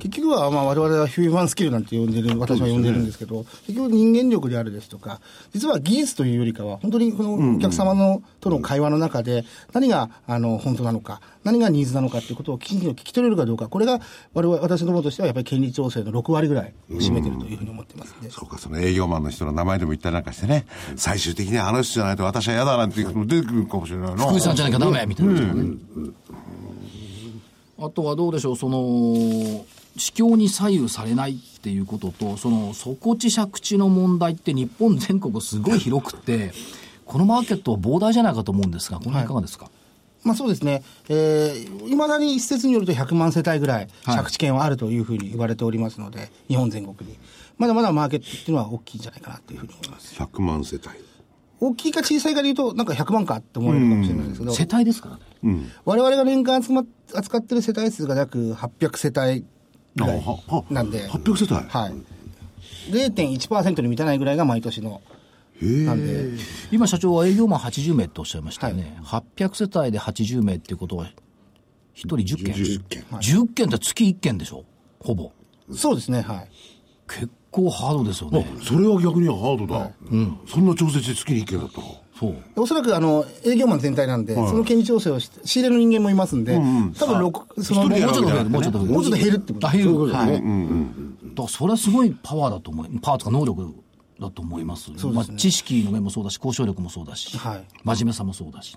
結局は、まあ、我々はヒューマンスキルなんて呼んでる、私は呼んでるんですけど、結局人間力であるですとか、実は技術というよりかは、本当にこのお客様の、との会話の中で、何が、あの、本当なのか、何がニーズなのかっていうことをきちんと聞き取れるかどうか、これが、我々、私どもとしてはやっぱり権利調整の6割ぐらいを占めてるというふうに思ってますんで。そうか、その営業マンの人の名前でも言ったりなんかしてね、最終的にはあの人じゃないと私は嫌だなんていう人も出てくるかもしれないな。福井さんじゃなきゃダメみたいな人ね。あとはどうでしょう、その、市況に左右されないっていうことと、その底地借地の問題って日本全国すごい広くって、このマーケットは膨大じゃないかと思うんですが、この辺いかがですか、まあそうですね。えー、いまだに一説によると100万世帯ぐらいはい借地権はあるというふうに言われておりますので、日本全国に。まだまだマーケットっていうのは大きいんじゃないかなというふうに思います。100万世帯。大きいか小さいかで言うと、なんか100万かって思われるかもしれないですけど、世帯ですからね。我々が年間集ま扱ってる世帯数が約800世帯ぐらいなんで、800世帯はい。0.1%に満たないぐらいが毎年の。なんで、今社長は営業マン80名っておっしゃいましたよね。800世帯で80名っていうことは、1人10件？10件10件って月1件でしょ？ほぼ。そうですね、はい。結構ハードですよね。それは逆にはハードだ。そんな調整して月に1件だったの？そう。おそらくあの営業マン全体なんで、その権利調整をして、仕入れの人間もいますんで、多分六その一人でやもうちょっと増える、もうちょっと増える。もうちょっと減るってことあ減る。はいだからそれはすごいパワーだと思い、パワーとか能力だと思います。すねまあ、知識の面もそうだし、交渉力もそうだし、はい真面目さもそうだし。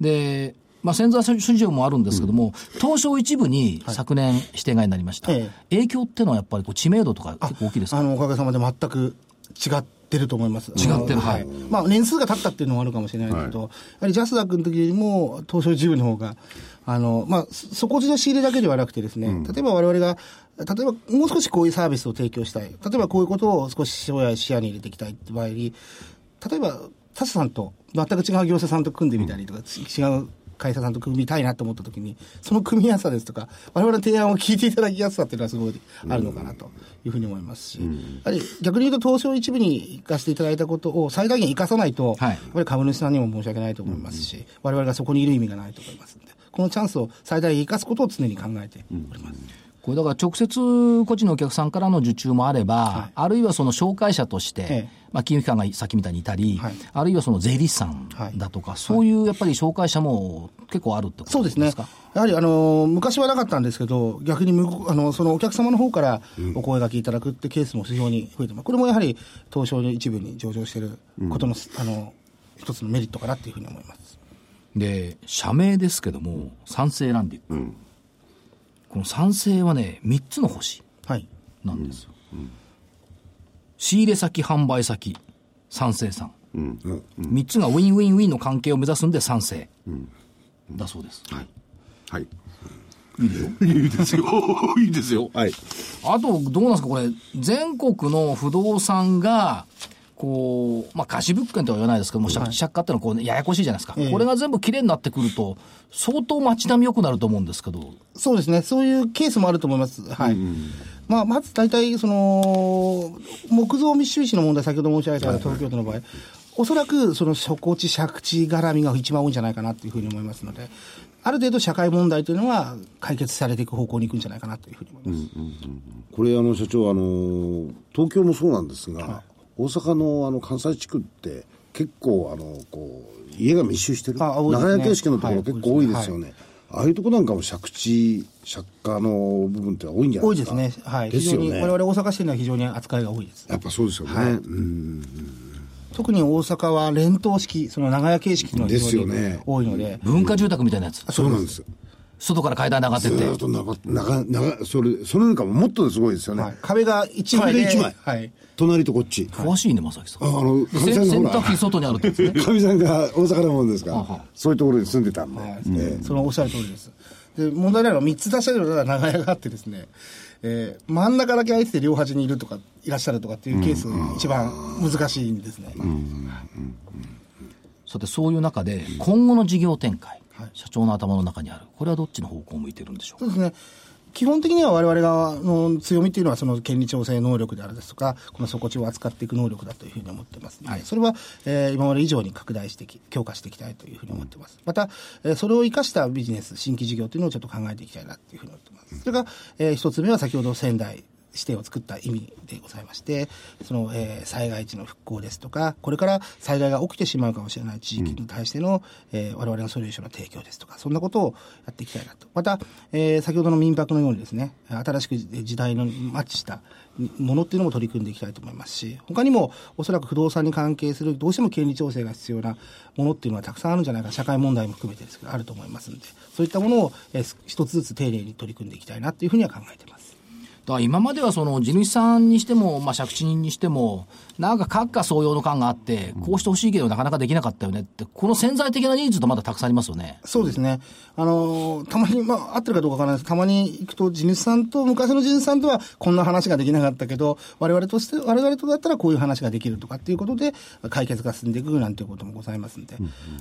で、まあ、潜在市場もあるんですけども、東証一部に昨年指定外になりました。え影響ってのはやっぱりこう知名度とか結構大きいですか？あのおかげさまで全く違ってると思います。違ってるははいい。まあ、年数が経ったっていうのもあるかもしれないけど、やはりジャスダックの時よりも、東証一部の方が、あの、まあ、そ底地の仕入れだけではなくてですね、例えば我々が、例えばもう少しこういうサービスを提供したい。例えばこういうことを少し視野に入れていきたいって場合に、例えば、他社さんと全く違う業者さんと組んでみたりとか、違う会社さんと組みたいなと思ったときに、その組みやすさですとか、我々の提案を聞いていただきやすさっていうのはすごいあるのかなというふうに思いますし、やはり逆に言うと東証一部に生かしていただいたことを最大限生かさないと、はい。やっぱり株主さんにも申し訳ないと思いますし、我々がそこにいる意味がないと思いますので、このチャンスを最大限生かすことを常に考えております。これだから直接個人のお客さんからの受注もあれば、あるいはその紹介者として、ええまあ、金融機関がさっきみたいにいたり、はいあるいはその税理士さんだとか、そういうやっぱり紹介者も結構あるってことそうですねか。やはり、あの、昔はなかったんですけど、逆に向こう、あの、そのお客様の方からお声掛けいただくってケースも非常に増えてます。これもやはり、東証の一部に上場していることの、あの、一つのメリットかなっていうふうに思います。で、社名ですけども、賛成ランディック。この賛成はね、3つの星はい。なんですよ。仕入れ先、販売先、賛成さん。3つがウィンウィンウィンの関係を目指すんで賛成。だそうです。はい。はい。いいですよ。いいですよ。はい。あと、どうなんですか、これ、全国の不動産が、こう、まあ、貸し物件とは言わないですけども、借借家ってのはこう、ね、ややこしいじゃないですか。ええこれが全部綺麗になってくると、相当街並み良くなると思うんですけど、そうですね。そういうケースもあると思います。はい。まあ、まず大体、その、木造密集地の問題、先ほど申し上げた東京都の場合、おそらく、その、初地、借地絡みが一番多いんじゃないかなというふうに思いますので、ある程度社会問題というのは解決されていく方向に行くんじゃないかなというふうに思います。これあの社長あの東京もそうなんですが、大阪のあの関西地区って結構あのこう家が密集してるね。長屋形式のところはい結構多いですよね、ああいうとこなんかも借地借家の部分って多いんじゃないですか？多いですね。はい。非常に、ですよね。我々大阪市では非常に扱いが多いです。やっぱそうですよね、はい。うん特に大阪は連棟式、その長屋形式の非常にですよね。多いので、文化住宅みたいなやつ。そうなんです。よ外から階段で上がってってずーっ。と長長長それその中ももっとすごいですよね、はい、壁が一枚で。壁で一枚はい。隣とこっち、詳しいね、正木さん。ああの洗濯機外にあるってやつね。かみさんが大阪のもんですから、ははそういうところに住んでたんで、はいええそのおっしゃる通りです。で、問題なのは3つ出したけど、長屋があってですね、えー真ん中だけ空いてて両端にいるとか、いらっしゃるとかっていうケース、一番難しいんですね。さて、そういう中で、今後の事業展開、はい社長の頭の中にある。これはどっちの方向を向いてるんでしょうか？そうですね。基本的には我々がの強みっていうのはその権利調整能力であるですとか、この底地を扱っていく能力だというふうに思ってますので、それは、えー今まで以上に拡大してき、強化していきたいというふうに思ってます。また、えーそれを生かしたビジネス、新規事業というのをちょっと考えていきたいなというふうに思ってます。それから、えー一つ目は先ほど仙台、指定を作った意味でございまして、その、えー災害地の復興ですとか、これから災害が起きてしまうかもしれない地域に対しての、えー我々のソリューションの提供ですとか、そんなことをやっていきたいなと。また、えー先ほどの民泊のようにですね、新しく時代のマッチしたものっていうのも取り組んでいきたいと思いますし、他にもおそらく不動産に関係するどうしても権利調整が必要なものっていうのはたくさんあるんじゃないか、社会問題も含めてですけど、あると思いますので、そういったものを、えー一つずつ丁寧に取り組んでいきたいなというふうには考えています。だから今まではその地主さんにしても、まあ、借地人にしても、なんか閣下総用の感があって、こうしてほしいけどなかなかできなかったよねって、この潜在的なニーズとまだたくさんありますよね。そうですね。あのーたまに、まあ、合ってるかどうかわからないですたまに行くと、地主さんと、昔の地主さんとはこんな話ができなかったけど、我々として、我々とだったらこういう話ができるとかっていうことで、解決が進んでいくなんていうこともございますんで、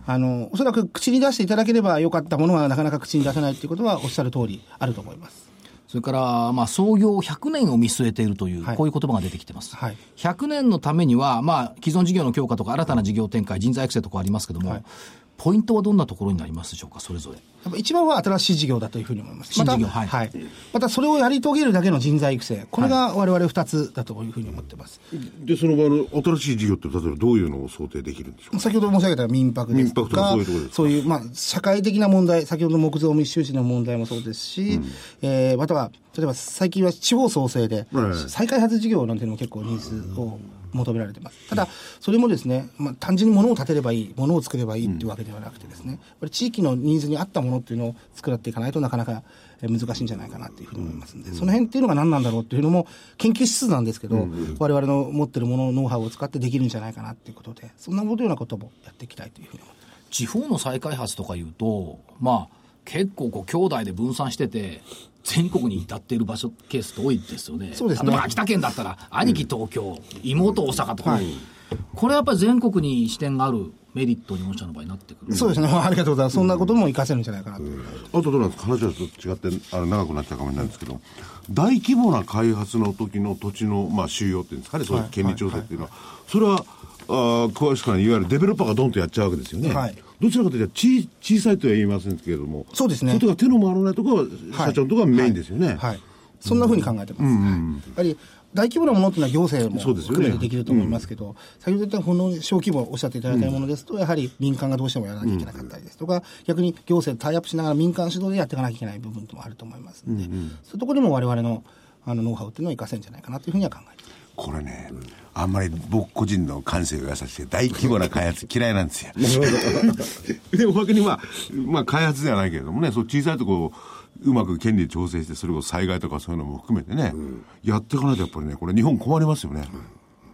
あの、おそらく口に出していただければよかったものはなかなか口に出せないっていうことはおっしゃる通りあると思います。それから、まあ、創業100年を見据えているという、はい。こういう言葉が出てきてます。はい。100年のためには、まあ、既存事業の強化とか、新たな事業展開、人材育成とかありますけども、はいポイントはどんなところになりますでしょうか、それぞれ？やっぱ一番は新しい事業だというふうに思います。新事業また、はいまたそれをやり遂げるだけの人材育成。これが我々二つだというふうに思ってます。で、その場の新しい事業って、例えばどういうのを想定できるんでしょうか？先ほど申し上げた民泊ですと民泊とかか、そういうところですか？そういう、まあ、社会的な問題、先ほどの木造密集地の問題もそうですし、えーまたは、例えば最近は地方創生ではい、再開発事業なんていうのも結構ニーズを求められてます。ただ、それもですね、まあ、単純に物を建てればいい、物を作ればいいっていうわけではなくてですね、やっぱり地域のニーズに合ったものっていうのを作らっていかないとなかなかえー難しいんじゃないかなっていうふうに思いますんで、その辺っていうのが何なんだろうっていうのも研究しつつなんですけど、我々の持ってるもの、ノウハウを使ってできるんじゃないかなっていうことで、そんなことようなこともやっていきたいというふうに思ってます。地方の再開発とかいうと、まあ、結構こう、兄弟で分散してて、全国に至っている場所、ケースって多いですよね。そうですね。例えば秋田県だったら、兄貴東京、妹大阪とか、はい。これはやっぱり全国に視点があるメリットに御社の場合になってくる。そうですね、ありがとうございます。そんなことも活かせるんじゃないかなと。あとどうなんですか話はちょっと違ってあの長くなっちゃうかもしれないんですけど大規模な開発の時の土地の、まあ、収容っていうんですかねそういう権利調整っていうのは、それはあー詳しくは、ね、いわゆるデベロッパーがドンとやっちゃうわけですよね、はいどちらかというと小小さいとは言いませんけれどもそうですね。それとか手の回らないところは社長のところがメインですよね、はい。そんなふうに考えてます。はい。やはり大規模なものっていうのは行政もそうですよね。含めてできると思いますけど、先ほど言ったこの小規模おっしゃっていただいたものですと、やはり民間がどうしてもやらなきゃいけなかったりですとか、逆に行政とタイアップしながら民間主導でやっていかなきゃいけない部分もあると思いますので、そういうところにも我々のあのノウハウっていうのを活かせるんじゃないかなというふうには考えてます。これね、あんまり僕個人の感性を優しくて大規模な開発 嫌いなんですよ。で、おまけにまあ、まあ開発ではないけれどもね、そう小さいとこうまく権利調整して、それを災害とかそういうのも含めてね、やっていかないとやっぱりね、これ日本困りますよね。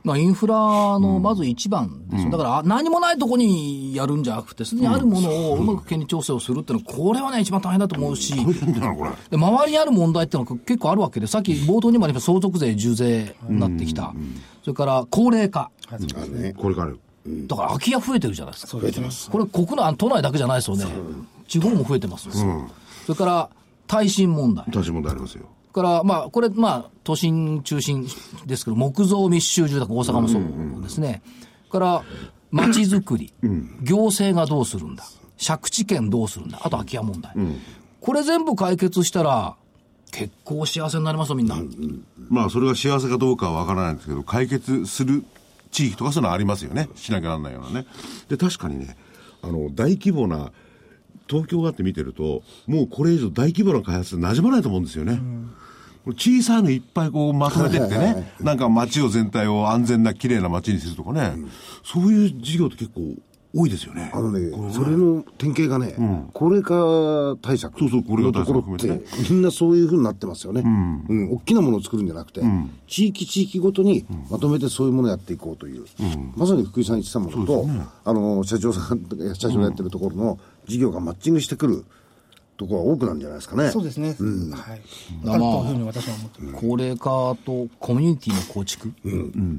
まあ、インフラのまず一番ですよ、だからあ何もないとこにやるんじゃなくて、すでにあるものをうまく権利調整をするっていうのは、これはね、一番大変だと思うし、大変だな、これ。で周りにある問題っていうのは結構あるわけで、さっき冒頭にもありました相続税、重税になってきた、それから高齢化、これから。だから空き家増えてるじゃないですか。増えてます。これ国内、都内だけじゃないですよね。地方も増えてますよ。それから耐震問題。大し問題ありますよ。から、まあ、これ、まあ、都心中心ですけど、木造密集住宅、大阪もそうですね。それから、街づくり、行政がどうするんだ、借地権どうするんだ、あと空き家問題。これ全部解決したら、結構幸せになりますよ、みんな。まあ、それが幸せかどうかはわからないんですけど、解決する地域とかそういうのありますよね。しなきゃならないようなね。で、確かにね、あの、大規模な、東京があって見てると、もうこれ以上大規模な開発馴染まないと思うんですよね。小さいのいっぱいこうまとめてってね、なんか街を全体を安全な綺麗な街にするとかね、そういう事業って結構多いですよね。あのね、それの典型がね、高齢化対策。そうそう高齢化対策含めみんなそういうふうになってますよね。うん。大きなものを作るんじゃなくて、地域地域ごとにまとめてそういうものをやっていこうという、まさに福井さん言ってたものと、あの、社長さんとか、社長がやってるところの事業がマッチングしてくるところが多くなんじゃないですかね。そうですね。はい。あるというふうに私は思ってます。高齢化とコミュニティの構築っ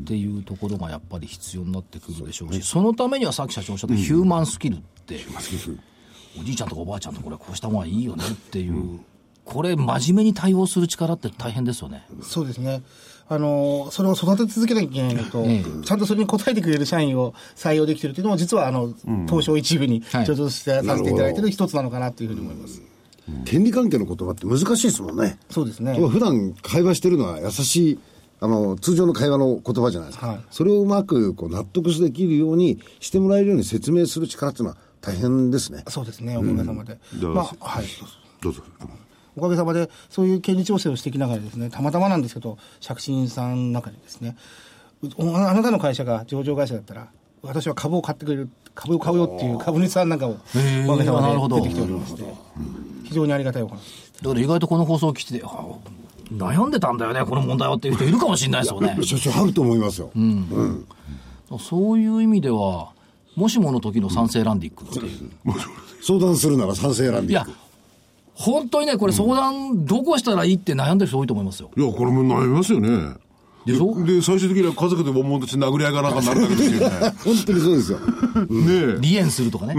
ていうところがやっぱり必要になってくるでしょうし、そのためにはさっき社長おっしゃったヒューマンスキルって、おじいちゃんとかおばあちゃんとこれこうした方がいいよねっていう、これ真面目に対応する力って大変ですよね。そうですね。あの、それを育て続けなきゃいけないのと、えちゃんとそれに応えてくれる社員を採用できてるというのも、実は、あの、東証一部にはいちょっとしてさせていただいてる一つなのかなというふうに思います。権利関係の言葉って難しいですもんね。そうですね。普段会話してるのは優しい、あの、通常の会話の言葉じゃないですか。はいそれをうまくこう納得できるようにしてもらえるように説明する力っていうのは大変ですね。そうですね、おかげさまで。うんまあ、はい。どうぞ。おかげさまで、そういう権利調整をしていきながらですね、たまたまなんですけど、借金さんの中でですね、おあなたの会社が上場会社だったら、私は株を買ってくれる、株を買うよっていう株主さんなんかを、へーおかげさまで出てきておりまして、非常にありがたいお話。だから意外とこの放送を聞いて悩んでたんだよね、この問題はっていう人いるかもしれないですよね。所長あると思いますよ。そういう意味では、もしもの時の賛成ランディックっていう。相談するなら賛成選んいやでいく。、本当にね、これ相談どこしたらいいって悩んでる人多いと思いますよ。いや、これも悩みますよね。でしょ？で、最終的には家族で悶々として殴り合いがなんかになるだけですよね。本当にそうですよ。ね離縁するとかね。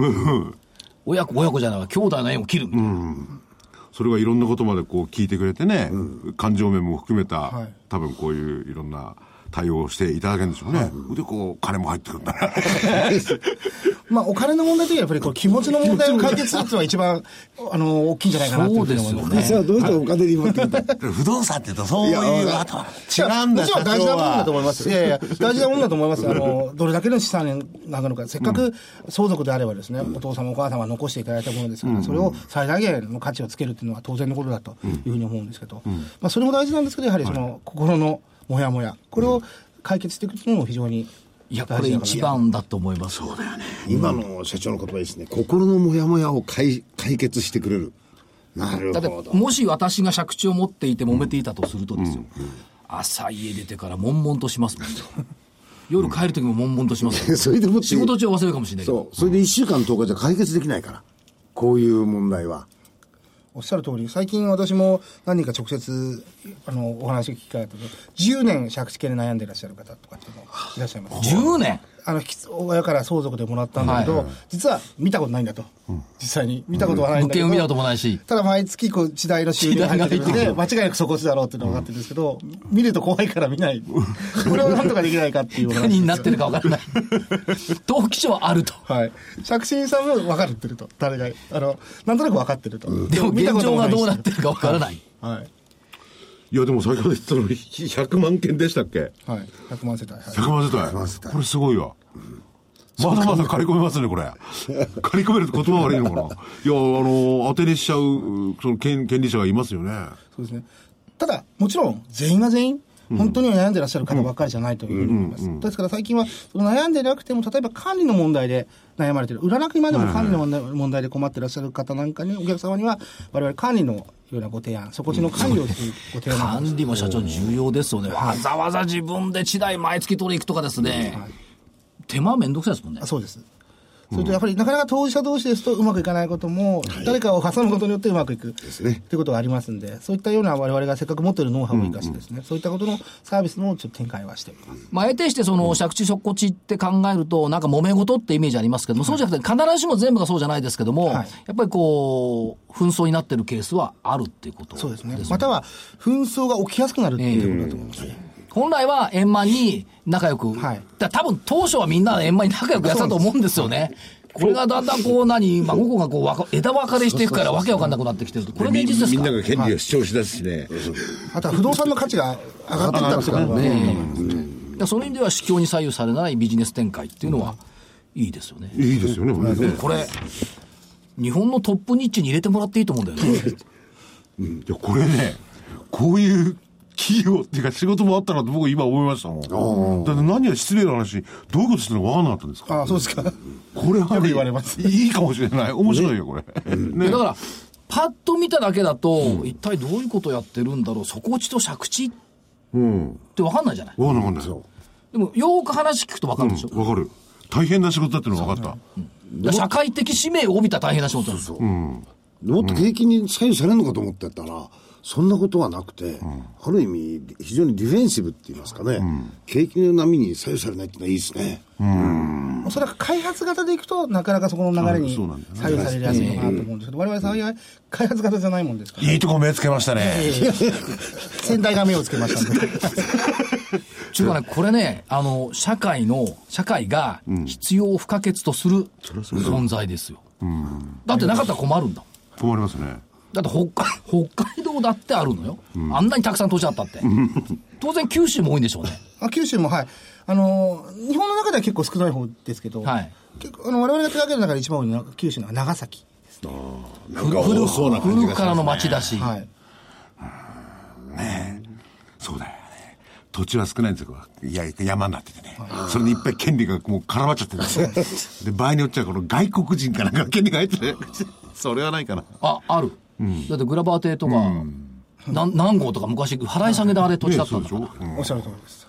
親子、親子じゃないわ、兄弟の縁を切るみたいな。それがいろんなことまでこう聞いてくれてね、感情面も含めた、はい多分こういういろんな対応をしていただけるんでしょうね。で、こう、金も入ってくるんだな。まあ、お金の問題というよりやっぱりこう気持ちの問題を解決するっていうのが一番、あの、大きいんじゃないかなというふうに思いますそうですそれはどうしてお金に持ってきた不動産って言うとそういう、あとは違うんだ、もちろん大事なものだと社思います。いやいや、大事なものだと思います。あの、どれだけの資産になるのか、せっかく相続であればですね、お父様お母様が残していただいたものですから、それを最大限の価値をつけるっていうのは当然のことだというふうに思うんですけど、まあ、それも大事なんですけど、やはりその、心のモヤモヤ、これを解決していくっていうのも非常にいや、これ一番だと思います。そうだよね。今の社長の言葉ですね。心のモヤモヤを解解決してくれる。なるだってほど。もし私が借地を持っていて揉めていたとするとですよ、朝家出てから悶々としますもん夜帰る時も悶々としますもん それでも仕事中は忘れるかもしれないけどそう。それで1週間10日じゃ解決できないから。こういう問題は。おっしゃる通り、最近私も何人か直接、あの、お話を聞きかれたと、10年借地系で悩んでいらっしゃる方とかっていうのいらっしゃいます。10年？あの、親から相続でもらったんだけど、はい実は見たことないんだと。実際に。見たことはないんだけど。物件を見たこともないし。ただ毎月こう地代の収入が入ってる間違いなく底地だろうっていうのが分かってるんですけど、見ると怖いから見ない。これをなんとかできないかっていう何になってるか分からない。登記書はあると。はい。借金さんも分かってると。誰が、あの、なんとなく分かってると。でも現状がどうなってるるか分からない。はい。いや、でも先ほど言ってたのに100万件でしたっけ？はい。100万世帯。はい ?100 万世帯。これすごいわ。まだまだ借り込めますね、これ。借り込めるって言葉悪いのかな いや、あの、当てにしちゃう、その権権利者がいますよね。そうですね。ただ、もちろん、全員が全員、本当には悩んでらっしゃる方ばっかりじゃないというふうに思います。ですから最近は、悩んでなくても、例えば管理の問題で悩まれてる、売らなくてまでも管理の問題で困ってらっしゃる方なんかに、お客様には、我々管理のようなご提案、そこちの管理をするご提案なんか管理も社長重要ですよね。わざわざ自分で地代毎月取り行くとかですね。手間めんどくさいですもんねあ。そうです。それとやっぱりなかなか当事者同士ですとうまくいかないことも、誰かを挟むことによってうまくいくということがありますんで、そういったような我々がせっかく持っているノウハウを生かしてですね、そういったことのサービスのちょっと展開はしております。まあ、得てしてその借地底地って考えると、なんか揉め事ってイメージありますけども、そうじゃなくて、必ずしも全部がそうじゃないですけども、はいやっぱりこう、紛争になってるケースはあるっていうことそうですね。または、紛争が起きやすくなるっていうことだと思います。本来は円満に仲良く、はいだ多分当初はみんな円満に仲良くやってたと思うんですよね。これがだんだんこう何、まあ、午後がこう枝分かれしていくからわけわかんなくなってきてると。これ現実ですかみんなが権利を主張しだすしね。あとは不動産の価値が上がっていったんですからね。その意味では市況に左右されないビジネス展開っていうのは、いいですよね。いいですよね、これね。これ、日本のトップニッチに入れてもらっていいと思うんだよね。いや、これね、こういう企業っていうか仕事もあったなって僕今思いましたもん。だって何や失礼な話、どういうことしてるのか分かんなかったんですかああ、そうですか。これはね言われますいいかもしれない。面白いよ、これ。ねだから、パッと見ただけだと、一体どういうことやってるんだろう、底地と借地って分かんないじゃない。わかんないわかんない。でも、よーく話聞くと分かるでしょ。わかる。大変な仕事だってのが分かった。だから社会的使命を帯びた大変な仕事なんですよ。もっと景気に左右されるのかと思ってたら、そんなことはなくて、ある意味、非常にディフェンシブって言いますかね、景気の波に左右されないっていうのはいいですね。おそらく開発型でいくと、なかなかそこの流れに左右されやすいのかなと思うんですけど、我々幸い開発型じゃないもんですから、いいとこ目つけましたね。先代が目をつけました。ちゅうかね、これね、あの、社会の、社会が必要不可欠とする存在ですよ。だってなかったら困るんだ。困りますね。だって北海、北海道だってあるのよ。あんなにたくさん土地あったって。当然九州も多いんでしょうね。あ九州も、はい。あのー、日本の中では結構少ない方ですけど、はい結構あの我々が手掛ける中で一番多いのは九州の長崎。なんか多そうな感じがしますね古くからの町だし。はい。そうだよね。土地は少ないんですよ。いや、山になっててね。それにいっぱい権利がもう絡まっちゃってるんですよ。で、場合によっちゃこの外国人かなんか権利が入ってる。それはないかな。あ、ある。だってグラバー邸とか、なん何号とか昔、払い下げであれ土地だったんだから。ねそうでしょ？おっしゃる通りです。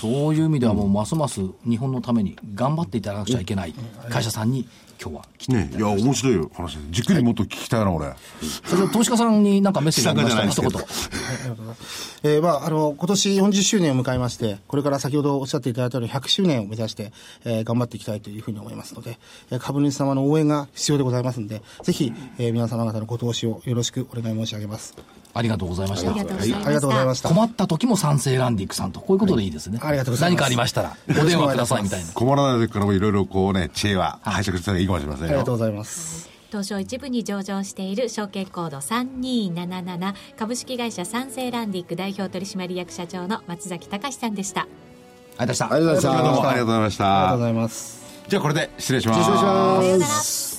そういう意味ではもうますます日本のために頑張っていただかなくちゃいけない会社さんに今日は来ていただねきましたいや、面白いよ話。じっくりもっと聞きたいな、俺。それで投資家さんになんかメッセージありましたら一言。えーまあ、あの、今年40周年を迎えまして、これから先ほどおっしゃっていただいたように100周年を目指して、えー頑張っていきたいというふうに思いますので、えー株主様の応援が必要でございますので、ぜひ、えー皆様方のご投資をよろしくお願い申し上げます。ありがとうございましたあり。がとうございました。ありがとうございました。困った時も賛成ランディックさんと、こういうことでいいですね。ありがとうございます何かありましたら、お電話くださいみたいな。困らない時からもいろいろこうね、知恵は拝借したらいいかもしれませんよ。ありがとうございます。東証一部に上場している証券コード3277株式会社三成ランディック代表取締役社長の松崎隆さんでした。ありがとうございましたありがとうございました。ありがとうございましたありがとうございます。じゃあこれで失礼します。失礼しさようならます。